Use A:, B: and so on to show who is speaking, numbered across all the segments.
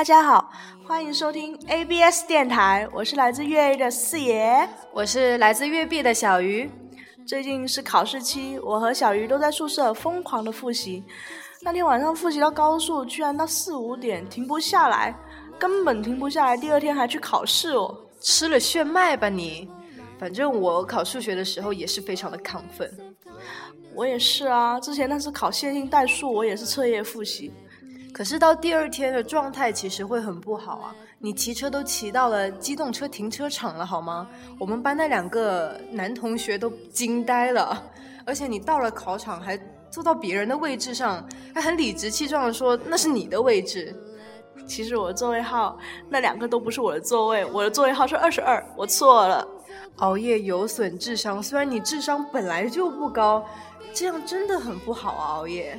A: 大家好，欢迎收听 ABS 电台，我是来自粤 A 的四爷。
B: 我是来自粤 B 的小鱼。
A: 最近是考试期，我和小鱼都在宿舍疯狂的复习。那天晚上复习到高数，居然到四五点停不下来，根本停不下来。第二天还去考试哦，
B: 吃了炫迈吧你？反正我考数学的时候也是非常的亢奋。
A: 我也是啊，之前那次考线性代数，我也是彻夜复习。
B: 可是到第二天的状态其实会很不好啊！你骑车都骑到了机动车停车场了好吗？我们班那两个男同学都惊呆了，而且你到了考场还。坐到别人的位置上，还很理直气壮的说那是你的位置。
A: 其实我的座位号那两个都不是我的座位，我的座位号是二十二，我错了。
B: 熬夜有损智商，虽然你智商本来就不高，这样真的很不好啊！熬夜。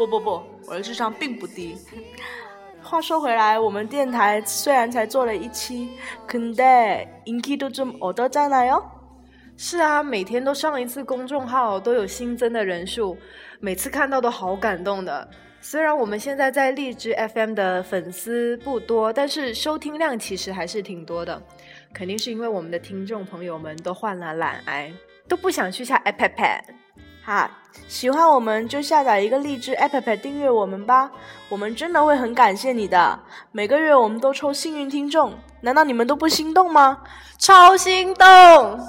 A: 不不不，我的智商并不低。话说回来，我们电台虽然才做了一期，근데인기도좀얻었잖아 요。
B: 是啊，每天都上一次公众号都有新增的人数，每次看到都好感动的。虽然我们现在在荔枝 FM 的粉丝不多，但是收听量其实还是挺多的。肯定是因为我们的听众朋友们都患了懒癌，都不想去下 App。
A: 哈，喜欢我们就下载一个荔枝 App 订阅我们吧，我们真的会很感谢你的。每个月我们都抽幸运听众，难道你们都不心动吗？
B: 超心动！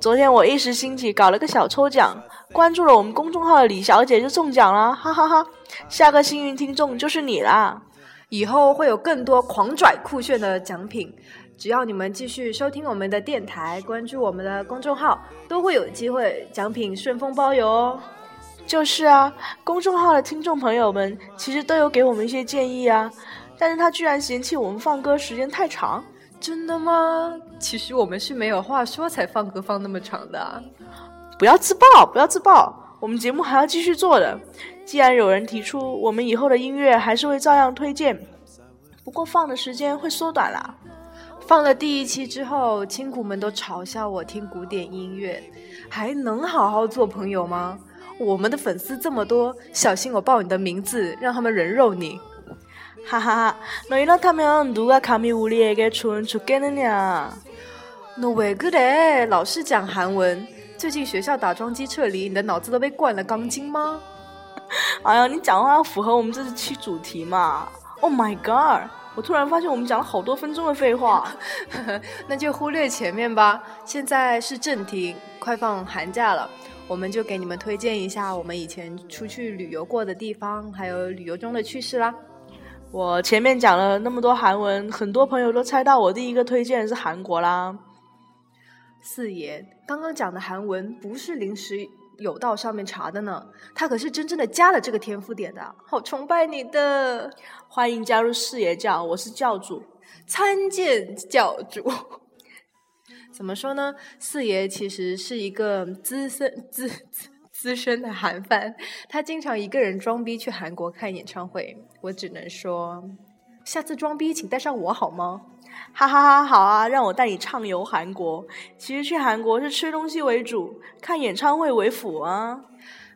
A: 昨天我一时兴起搞了个小抽奖，关注了我们公众号的李小姐就中奖了，哈哈哈！下个幸运听众就是你啦！
B: 以后会有更多狂拽酷炫的奖品，只要你们继续收听我们的电台，关注我们的公众号，都会有机会奖品顺丰包邮哦。
A: 就是啊，公众号的听众朋友们其实都有给我们一些建议啊，但是他居然嫌弃我们放歌时间太长。
B: 真的吗？其实我们是没有话说才放歌放那么长的。
A: 不要自爆，不要自爆，我们节目还要继续做的。既然有人提出，我们以后的音乐还是会照样推荐，不过放的时间会缩短啦。
B: 放了第一期之后，亲骨们都嘲笑我听古典音乐，还能好好做朋友吗？我们的粉丝这么多，小心我报你的名字，让他们人肉你。
A: 哈哈哈！
B: 너이렇다면누가감히우리에게좋은죽겠느냐너왜그래老是讲韩文。最近学校打桩机撤离，你的脑子都被灌了钢筋吗？
A: 哎呀，你讲话要符合我们这期主题嘛！Oh my god！ 我突然发现我们讲了好多分钟的废话，
B: 那就忽略前面吧。现在是正题，快放寒假了，我们就给你们推荐一下我们以前出去旅游过的地方，还有旅游中的趣事啦。
A: 我前面讲了那么多韩文，很多朋友都猜到我第一个推荐是韩国啦。
B: 四爷刚刚讲的韩文不是临时有道上面查的呢，他可是真正的加了这个天赋点的，好崇拜你的，
A: 欢迎加入四爷教，我是教主，
B: 参见教主。怎么说呢？四爷其实是一个资深资资。资深的韩范，他经常一个人装逼去韩国看演唱会。我只能说，下次装逼请带上我好吗？
A: 哈哈哈，好啊，让我带你畅游韩国。其实去韩国是吃东西为主，看演唱会为辅啊。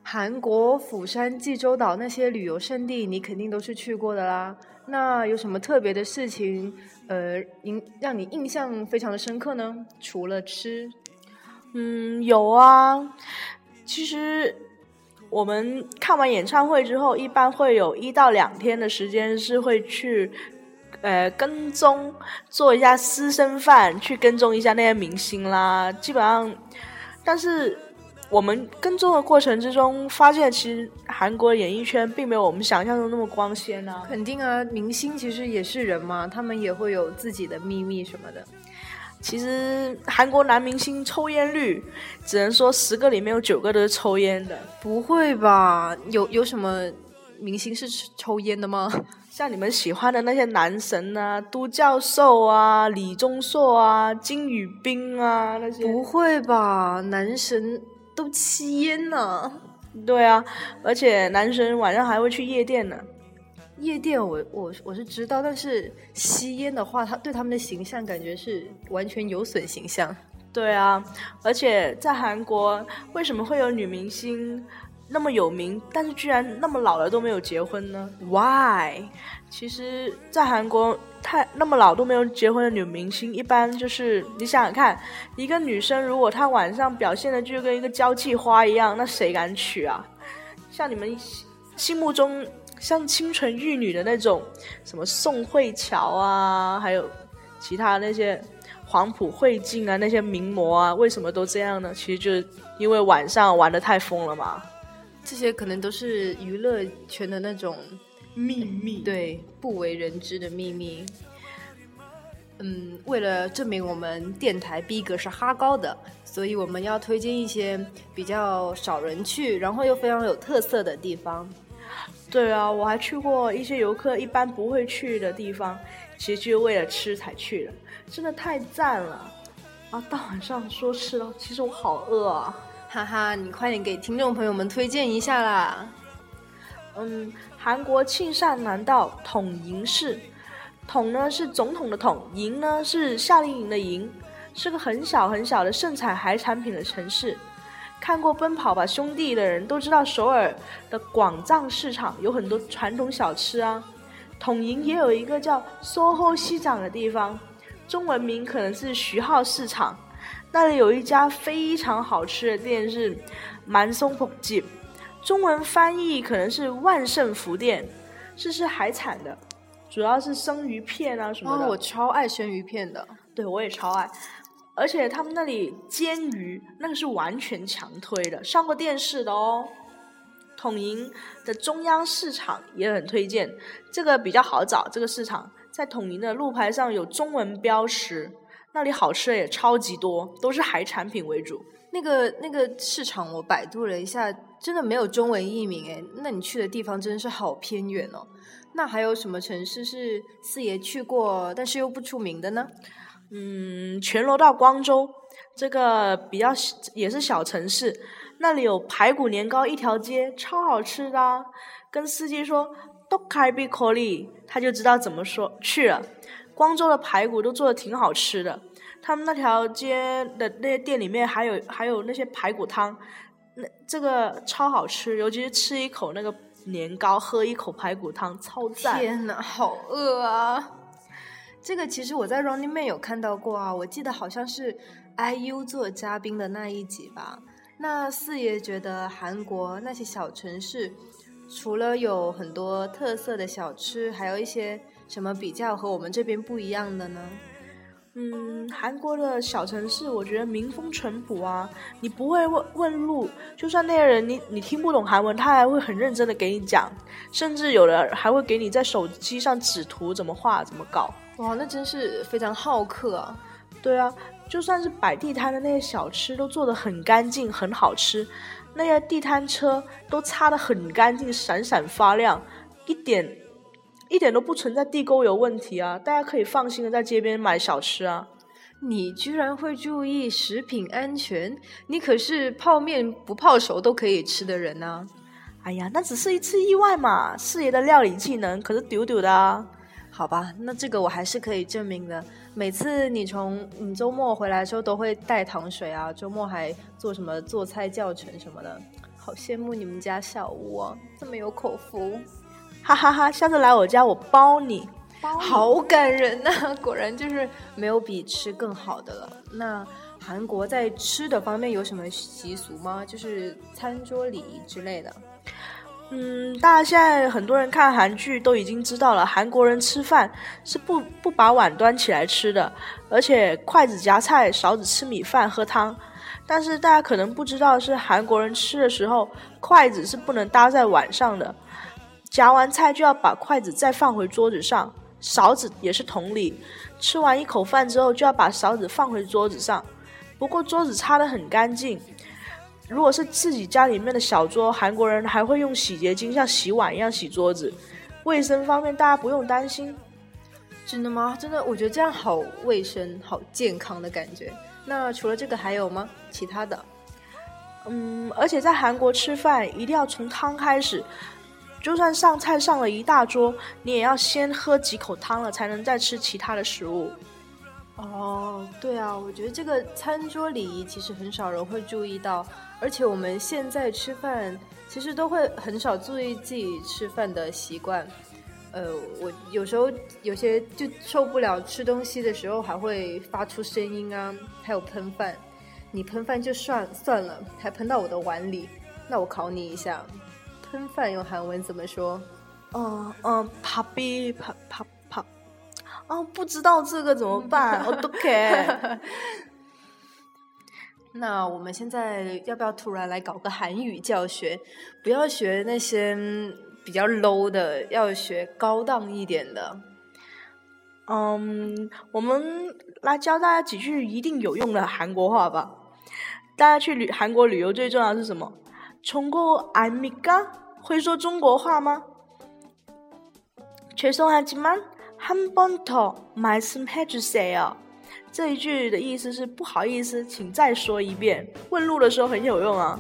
B: 韩国釜山、济州岛那些旅游胜地，你肯定都是去过的啦。那有什么特别的事情，呃，印让你印象非常的深刻呢？除了吃，
A: 嗯，有啊。其实，我们看完演唱会之后，一般会有一到两天的时间是会去，呃，跟踪做一下私生饭，去跟踪一下那些明星啦。基本上，但是我们跟踪的过程之中，发现其实韩国演艺圈并没有我们想象中那么光鲜啊。
B: 肯定啊，明星其实也是人嘛，他们也会有自己的秘密什么的。
A: 其实韩国男明星抽烟率，只能说十个里面有九个都是抽烟的。
B: 不会吧？有有什么明星是抽烟的吗？
A: 像你们喜欢的那些男神啊，都教授啊，李钟硕啊，金宇彬啊那些。
B: 不会吧？男神都吸烟呢？
A: 对啊，而且男神晚上还会去夜店呢。
B: 夜店我我我是知道，但是吸烟的话，他对他们的形象感觉是完全有损形象。
A: 对啊，而且在韩国，为什么会有女明星那么有名，但是居然那么老了都没有结婚呢？Why？其实，在韩国，太那么老都没有结婚的女明星，一般就是你想想看，一个女生如果她晚上表现的就跟一个交际花一样，那谁敢娶啊？像你们心目中像清纯玉女的那种，什么宋慧乔啊，还有其他那些。黄埔慧静啊，那些名模啊，为什么都这样呢？其实就是因为晚上玩的太疯了嘛。
B: 这些可能都是娱乐圈的那种
A: 秘密，
B: 对，不为人知的秘密。嗯，为了证明我们电台逼格是哈高的，所以我们要推荐一些比较少人去，然后又非常有特色的地方。
A: 对啊，我还去过一些游客一般不会去的地方，其实就是为了吃才去的。真的太赞了啊！大晚上说吃了，其实我好饿啊！
B: 哈哈，你快点给听众朋友们推荐一下啦。
A: 嗯，韩国庆尚南道统营市，统呢是总统的统，营呢是夏令营的营，是个很小很小的盛产海产品的城市。看过《奔跑吧兄弟》的人都知道，首尔的广藏市场有很多传统小吃啊。统营也有一个叫 SOHO 西长的地方。中文名可能是徐浩市场，那里有一家非常好吃的店是满松捧记，中文翻译可能是万盛福店，是吃海产的，主要是生鱼片啊什么的。
B: 我超爱生鱼片的，
A: 对我也超爱，而且他们那里煎鱼那个是完全强推的，上过电视的哦。统营的中央市场也很推荐，这个比较好找，这个市场。在统营的路牌上有中文标识，那里好吃的也超级多，都是海产品为主。
B: 那个那个市场我百度了一下，真的没有中文译名诶。那你去的地方真的是好偏远哦。那还有什么城市是四爷去过但是又不出名的呢？
A: 嗯，全罗到光州这个比较也是小城市，那里有排骨年糕一条街，超好吃的。跟司机说。都开比可里，他就知道怎么说去了。光州的排骨都做的挺好吃的，他们那条街的那些店里面还有还有那些排骨汤，那这个超好吃，尤其是吃一口那个年糕，喝一口排骨汤，超赞！
B: 天呐，好饿啊！这个其实我在 Running Man 有看到过啊，我记得好像是 IU 做嘉宾的那一集吧。那四爷觉得韩国那些小城市。除了有很多特色的小吃，还有一些什么比较和我们这边不一样的呢？
A: 嗯，韩国的小城市，我觉得民风淳朴啊，你不会问问路，就算那些人你你听不懂韩文，他还会很认真的给你讲，甚至有的还会给你在手机上指图怎么画怎么搞。
B: 哇，那真是非常好客啊！
A: 对啊，就算是摆地摊的那些小吃都做的很干净，很好吃。那些地摊车都擦的很干净，闪闪发亮，一点一点都不存在地沟油问题啊！大家可以放心的在街边买小吃啊。
B: 你居然会注意食品安全？你可是泡面不泡熟都可以吃的人呢！
A: 哎呀，那只是一次意外嘛。四爷的料理技能可是丢丢的啊。
B: 好吧，那这个我还是可以证明的。每次你从你周末回来的时候都会带糖水啊，周末还做什么做菜教程什么的，好羡慕你们家小吴啊，这么有口福，
A: 哈哈哈！下次来我家我包你，
B: 好感人呐！果然就是没有比吃更好的了。那韩国在吃的方面有什么习俗吗？就是餐桌礼仪之类的。
A: 嗯，大家现在很多人看韩剧都已经知道了，韩国人吃饭是不不把碗端起来吃的，而且筷子夹菜，勺子吃米饭喝汤。但是大家可能不知道，是韩国人吃的时候，筷子是不能搭在碗上的，夹完菜就要把筷子再放回桌子上，勺子也是同理，吃完一口饭之后就要把勺子放回桌子上。不过桌子擦得很干净。如果是自己家里面的小桌，韩国人还会用洗洁精像洗碗一样洗桌子，卫生方面大家不用担心。
B: 真的吗？真的，我觉得这样好卫生、好健康的感觉。那除了这个还有吗？其他的？
A: 嗯，而且在韩国吃饭一定要从汤开始，就算上菜上了一大桌，你也要先喝几口汤了，才能再吃其他的食物。
B: 哦，对啊，我觉得这个餐桌礼仪其实很少人会注意到，而且我们现在吃饭其实都会很少注意自己吃饭的习惯。呃，我有时候有些就受不了吃东西的时候还会发出声音啊，还有喷饭。你喷饭就算算了，还喷到我的碗里，那我考你一下，喷饭用韩文怎么说？
A: 嗯嗯，啪哔啪啪啪。哦，不知道这个怎么办？我都可。
B: 那我们现在要不要突然来搞个韩语教学？不要学那些比较 low 的，要学高档一点的。
A: 嗯，我们来教大家几句一定有用的韩国话吧。大家去旅韩国旅游最重要是什么？中国爱米嘎会说中国话吗？최소한지만한번더말씀해주세요这一句的意思是不好意思，请再说一遍。问路的时候很有用啊。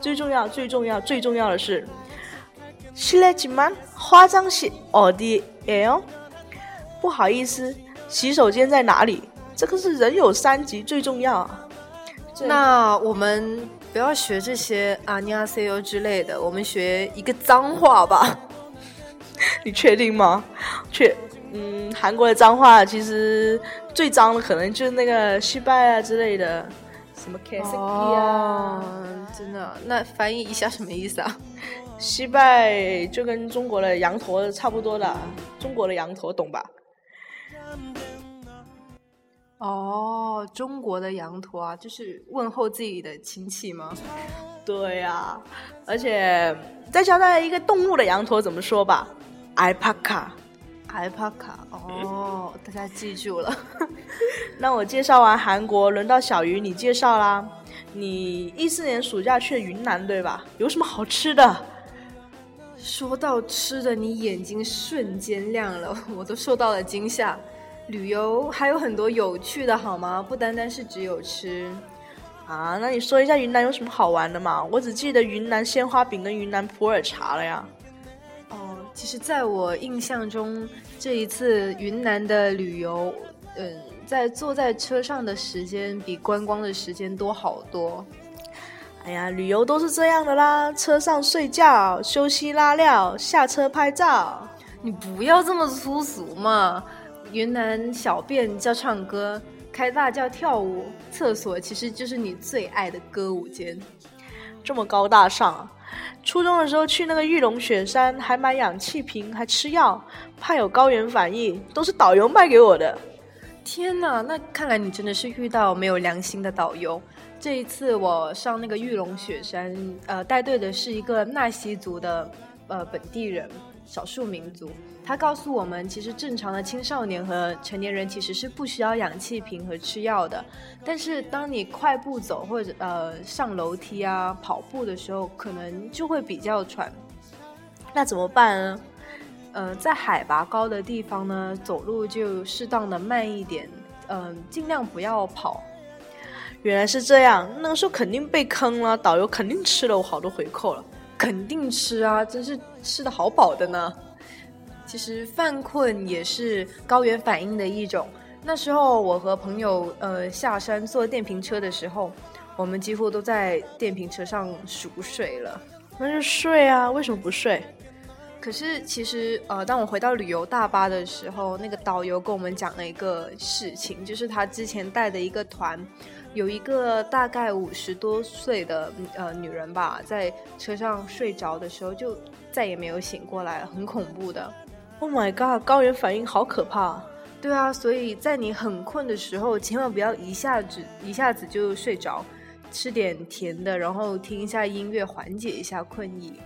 A: 最重要、最重要、最重要的是，실례지만화장실어디에 요？ 不好意思，洗手间在哪里？这个是人有三急，最重要。
B: 那我们 不要学这些啊尼亚 C U 之类的，我们学一个脏话吧。
A: 你确定吗？确，嗯，韩国的脏话其实最脏的可能就是那个失败啊之类的，什么 K S K 啊，
B: 真的？那翻译一下什么意思啊？
A: 失败就跟中国的羊驼差不多的，中国的羊驼懂吧？
B: 哦，中国的羊驼啊，就是问候自己的亲戚吗？
A: 对呀，而且再教大家一个动物的羊驼怎么说吧
B: ，alpaca，alpaca，哦，大家记住了。
A: 那我介绍完韩国，轮到小鱼你介绍啦。你一四年暑假去了云南对吧？有什么好吃的？
B: 说到吃的，你眼睛瞬间亮了，我都受到了惊吓。旅游还有很多有趣的，好吗？不单单是只有吃
A: 啊。那你说一下云南有什么好玩的嘛？我只记得云南鲜花饼跟云南普洱茶了呀。
B: 哦，其实在我印象中，这一次云南的旅游，嗯，在坐在车上的时间比观光的时间多好多。
A: 哎呀，旅游都是这样的啦，车上睡觉、休息拉料、下车拍照。
B: 你不要这么粗俗嘛。云南小便叫唱歌，开大叫跳舞，厕所其实就是你最爱的歌舞间，
A: 这么高大上啊！初中的时候去那个玉龙雪山，还买氧气瓶，还吃药，怕有高原反应，都是导游卖给我的。
B: 天哪，那看来你真的是遇到没有良心的导游。这一次我上那个玉龙雪山，呃，带队的是一个纳西族的呃本地人，少数民族。他告诉我们，其实正常的青少年和成年人其实是不需要氧气瓶和吃药的。但是当你快步走或者呃上楼梯啊跑步的时候，可能就会比较喘。
A: 那怎么办呢？
B: 呃，在海拔高的地方呢，走路就适当的慢一点，嗯，尽量不要跑。
A: 原来是这样，那个时候肯定被坑了，导游肯定吃了我好多回扣了。
B: 肯定吃啊，真是吃的好饱的呢。其实犯困也是高原反应的一种。那时候我和朋友呃下山坐电瓶车的时候，我们几乎都在电瓶车上熟睡了。
A: 那就睡啊，为什么不睡？
B: 可是其实呃，当我回到旅游大巴的时候，那个导游跟我们讲了一个事情，就是他之前带的一个团，有一个大概五十多岁的呃女人吧，在车上睡着的时候就再也没有醒过来了，很恐怖的。
A: Oh my god！高原反应好可怕。
B: 对啊，所以在你很困的时候，千万不要一下子一下子就睡着，吃点甜的，然后听一下音乐，缓解一下困意。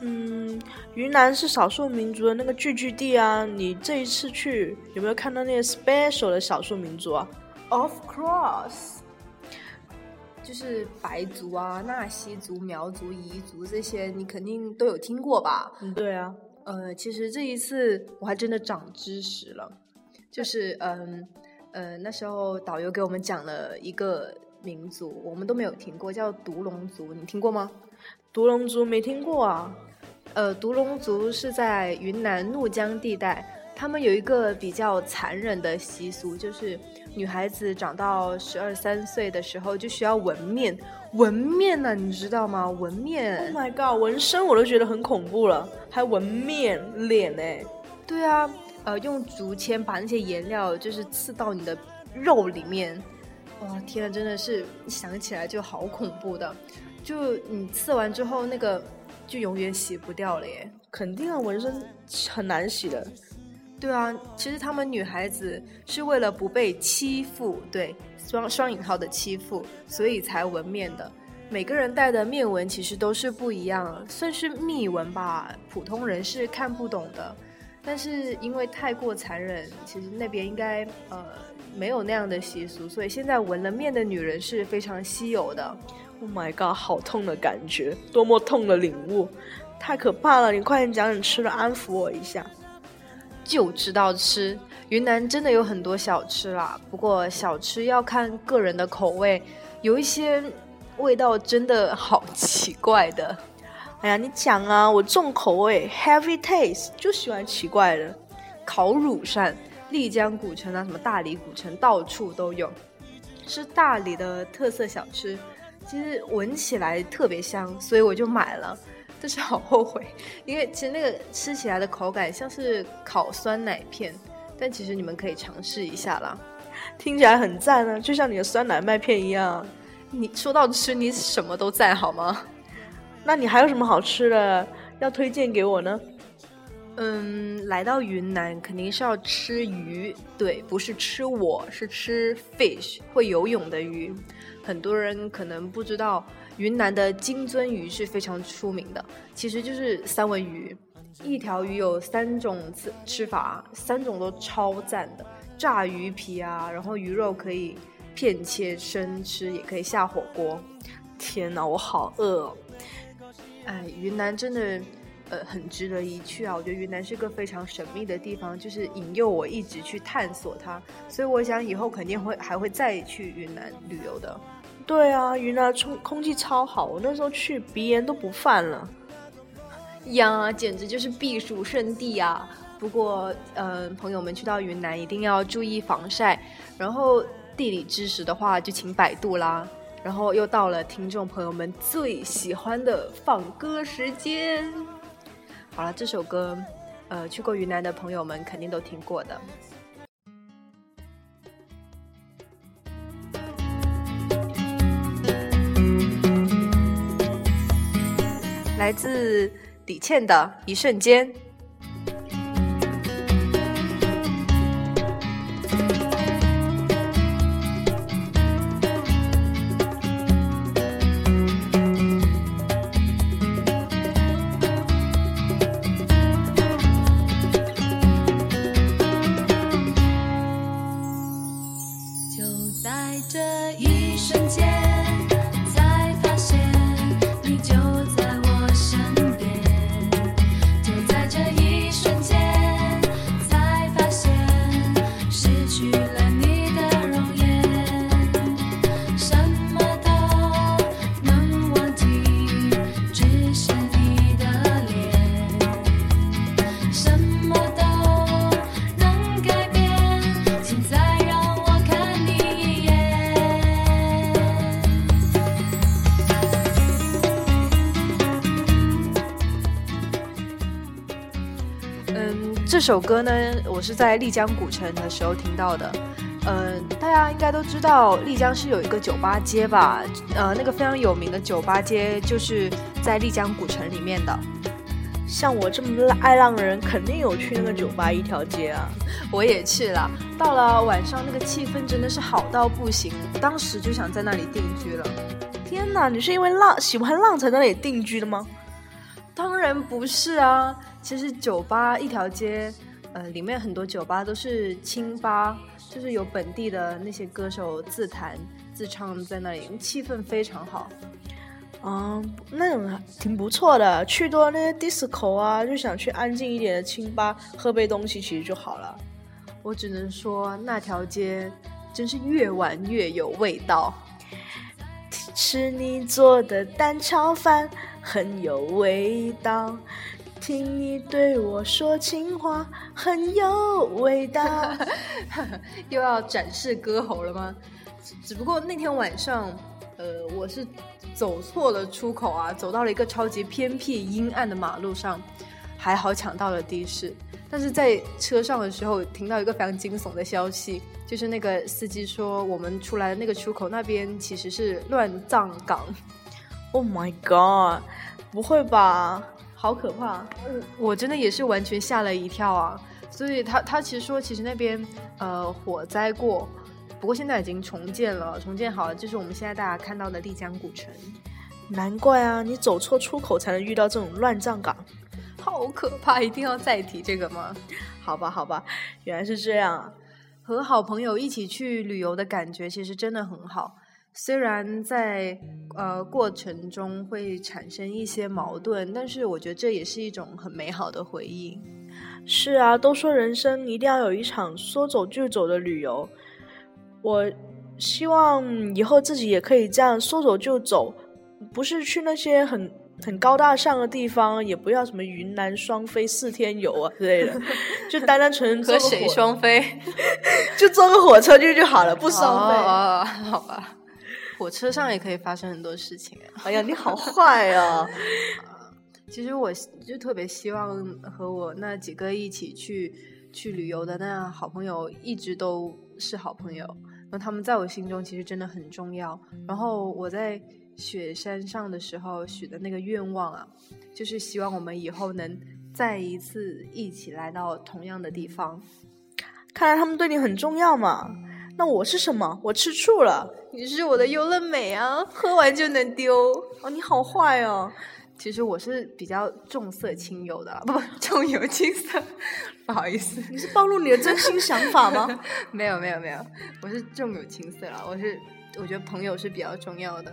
A: 嗯，云南是少数民族的那个聚居地啊。你这一次去有没有看到那些 special 的少数民族啊
B: ？Of course，就是白族啊、纳西族、苗族、彝族这些，你肯定都有听过吧？
A: 嗯，对啊。
B: 呃，其实这一次我还真的长知识了，就是嗯呃那时候导游给我们讲了一个民族，我们都没有听过，叫独龙族，你听过吗？
A: 独龙族没听过啊。
B: 呃，独龙族是在云南怒江地带，他们有一个比较残忍的习俗，就是女孩子长到十二三岁的时候就需要纹面。纹面呢，你知道吗？纹面。
A: Oh my god，纹身我都觉得很恐怖了，还纹面脸呢？
B: 对啊，呃，用竹签把那些颜料就是刺到你的肉里面。哇，天呐，真的是想起来就好恐怖的。就你刺完之后，那个就永远洗不掉了耶。
A: 肯定啊，纹身很难洗的。
B: 对啊，其实他们女孩子是为了不被欺负，对。双双引号的欺负，所以才纹面的。每个人戴的面纹其实都是不一样，算是秘纹吧，普通人是看不懂的。但是因为太过残忍，其实那边应该呃没有那样的习俗，所以现在纹了面的女人是非常稀有的。
A: Oh my god，好痛的感觉，多么痛的领悟，太可怕了！你快点讲你吃的，安抚我一下。
B: 就知道吃，云南真的有很多小吃啦。不过小吃要看个人的口味，有一些味道真的好奇怪的。
A: 哎呀，你讲啊，我重口味，heavy taste，就喜欢奇怪的。
B: 烤乳扇，丽江古城啊，什么大理古城，到处都有，是大理的特色小吃。其实闻起来特别香，所以我就买了。但是好后悔，因为其实那个吃起来的口感像是烤酸奶片，但其实你们可以尝试一下啦，
A: 听起来很赞呢，就像你的酸奶麦片一样。
B: 你说到吃，你什么都在好吗？
A: 那你还有什么好吃的要推荐给我呢？
B: 嗯，来到云南肯定是要吃鱼，对，不是吃我是吃 fish 会游泳的鱼。很多人可能不知道。云南的金尊鱼是非常出名的，其实就是三文鱼。一条鱼有三种吃吃法，三种都超赞的。炸鱼皮啊，然后鱼肉可以片切生吃，也可以下火锅。
A: 天哪，我好饿！哦！
B: 哎，云南真的呃很值得一去啊！我觉得云南是个非常神秘的地方，就是引诱我一直去探索它。所以我想以后肯定会还会再去云南旅游的。
A: 对啊，云南空空气超好，我那时候去鼻炎都不犯了，
B: 呀，简直就是避暑胜地啊！不过，嗯，朋友们去到云南一定要注意防晒，然后地理知识的话就请百度啦。然后又到了听众朋友们最喜欢的放歌时间，好了，这首歌，呃，去过云南的朋友们肯定都听过的。来自李倩的一瞬间。这首歌呢，我是在丽江古城的时候听到的。嗯，大家应该都知道丽江是有一个酒吧街吧？呃，那个非常有名的酒吧街就是在丽江古城里面的。
A: 像我这么爱浪的人，肯定有去那个酒吧一条街啊。
B: 我也去了，到了晚上那个气氛真的是好到不行，当时就想在那里定居了。
A: 天哪，你是因为浪喜欢浪才在那里定居的吗？
B: 当然不是啊。其实酒吧一条街，呃，里面很多酒吧都是清吧，就是有本地的那些歌手自弹自唱在那里，气氛非常好。
A: 嗯，那种挺不错的。去多那些 disco 啊，就想去安静一点的清吧，喝杯东西其实就好了。
B: 我只能说那条街真是越玩越有味道。
A: 吃你做的蛋炒饭很有味道。听你对我说情话，很有味道。
B: 又要展示歌喉了吗？只不过那天晚上，呃，我是走错了出口啊，走到了一个超级偏僻阴暗的马路上，还好抢到了的士。但是在车上的时候，听到一个非常惊悚的消息，就是那个司机说，我们出来的那个出口那边其实是乱葬岗。
A: Oh my god！不会吧？好可怕！
B: 我真的也是完全吓了一跳啊！所以他他其实说，其实那边呃火灾过，不过现在已经重建了，重建好了，就是我们现在大家看到的丽江古城。
A: 难怪啊，你走错出口才能遇到这种乱葬岗。
B: 好可怕！一定要再提这个吗？
A: 好吧，好吧，原来是这样啊。
B: 和好朋友一起去旅游的感觉其实真的很好，虽然在呃过程中会产生一些矛盾，但是我觉得这也是一种很美好的回忆。
A: 是啊，都说人生一定要有一场说走就走的旅游，我希望以后自己也可以这样说走就走，不是去那些很。很高大上的地方，也不要什么云南双飞四天游啊之类的，就单单纯纯
B: 和谁双飞，
A: 就坐个火车去就好了，不双飞。
B: 好吧，火车上也可以发生很多事情。
A: 哎呀，你好坏啊！
B: 其实我就特别希望和我那几个一起去去旅游的那好朋友一直都是好朋友，那他们在我心中其实真的很重要。然后我在。雪山上的时候许的那个愿望啊，就是希望我们以后能再一次一起来到同样的地方。
A: 看来他们对你很重要嘛。那我是什么？我吃醋了。
B: 你是我的优乐美啊，喝完就能丢。
A: 哦，你好坏哦。
B: 其实我是比较重色轻友的，不 不，重友轻色。不好意思，
A: 你是暴露你的真心想法吗？
B: 没有没有没有，我是重友轻色了。我是我觉得朋友是比较重要的。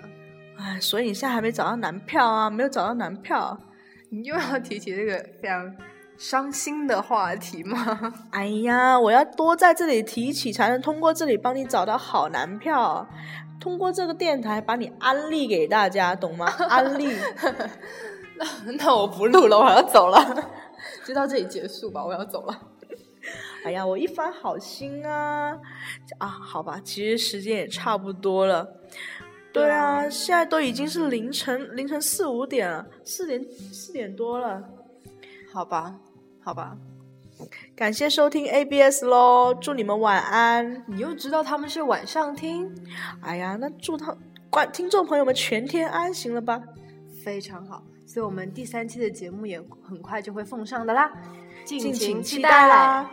A: 哎，所以你现在还没找到男票啊？没有找到男票，
B: 你又要提起这个非常伤心的话题吗？
A: 哎呀，我要多在这里提起，才能通过这里帮你找到好男票，通过这个电台把你安利给大家，懂吗？安利。
B: 那那我不录了，我要走了，就到这里结束吧，我要走了。
A: 哎呀，我一番好心啊！啊，好吧，其实时间也差不多了。对啊，现在都已经是凌晨凌晨四五点了，四点四点多了，
B: 好吧，好吧，
A: 感谢收听 ABS 喽，祝你们晚安。
B: 你又知道他们是晚上听，
A: 哎呀，那祝他观听众朋友们全天安行了吧？
B: 非常好，所以我们第三期的节目也很快就会奉上的啦，
A: 敬请期待啦。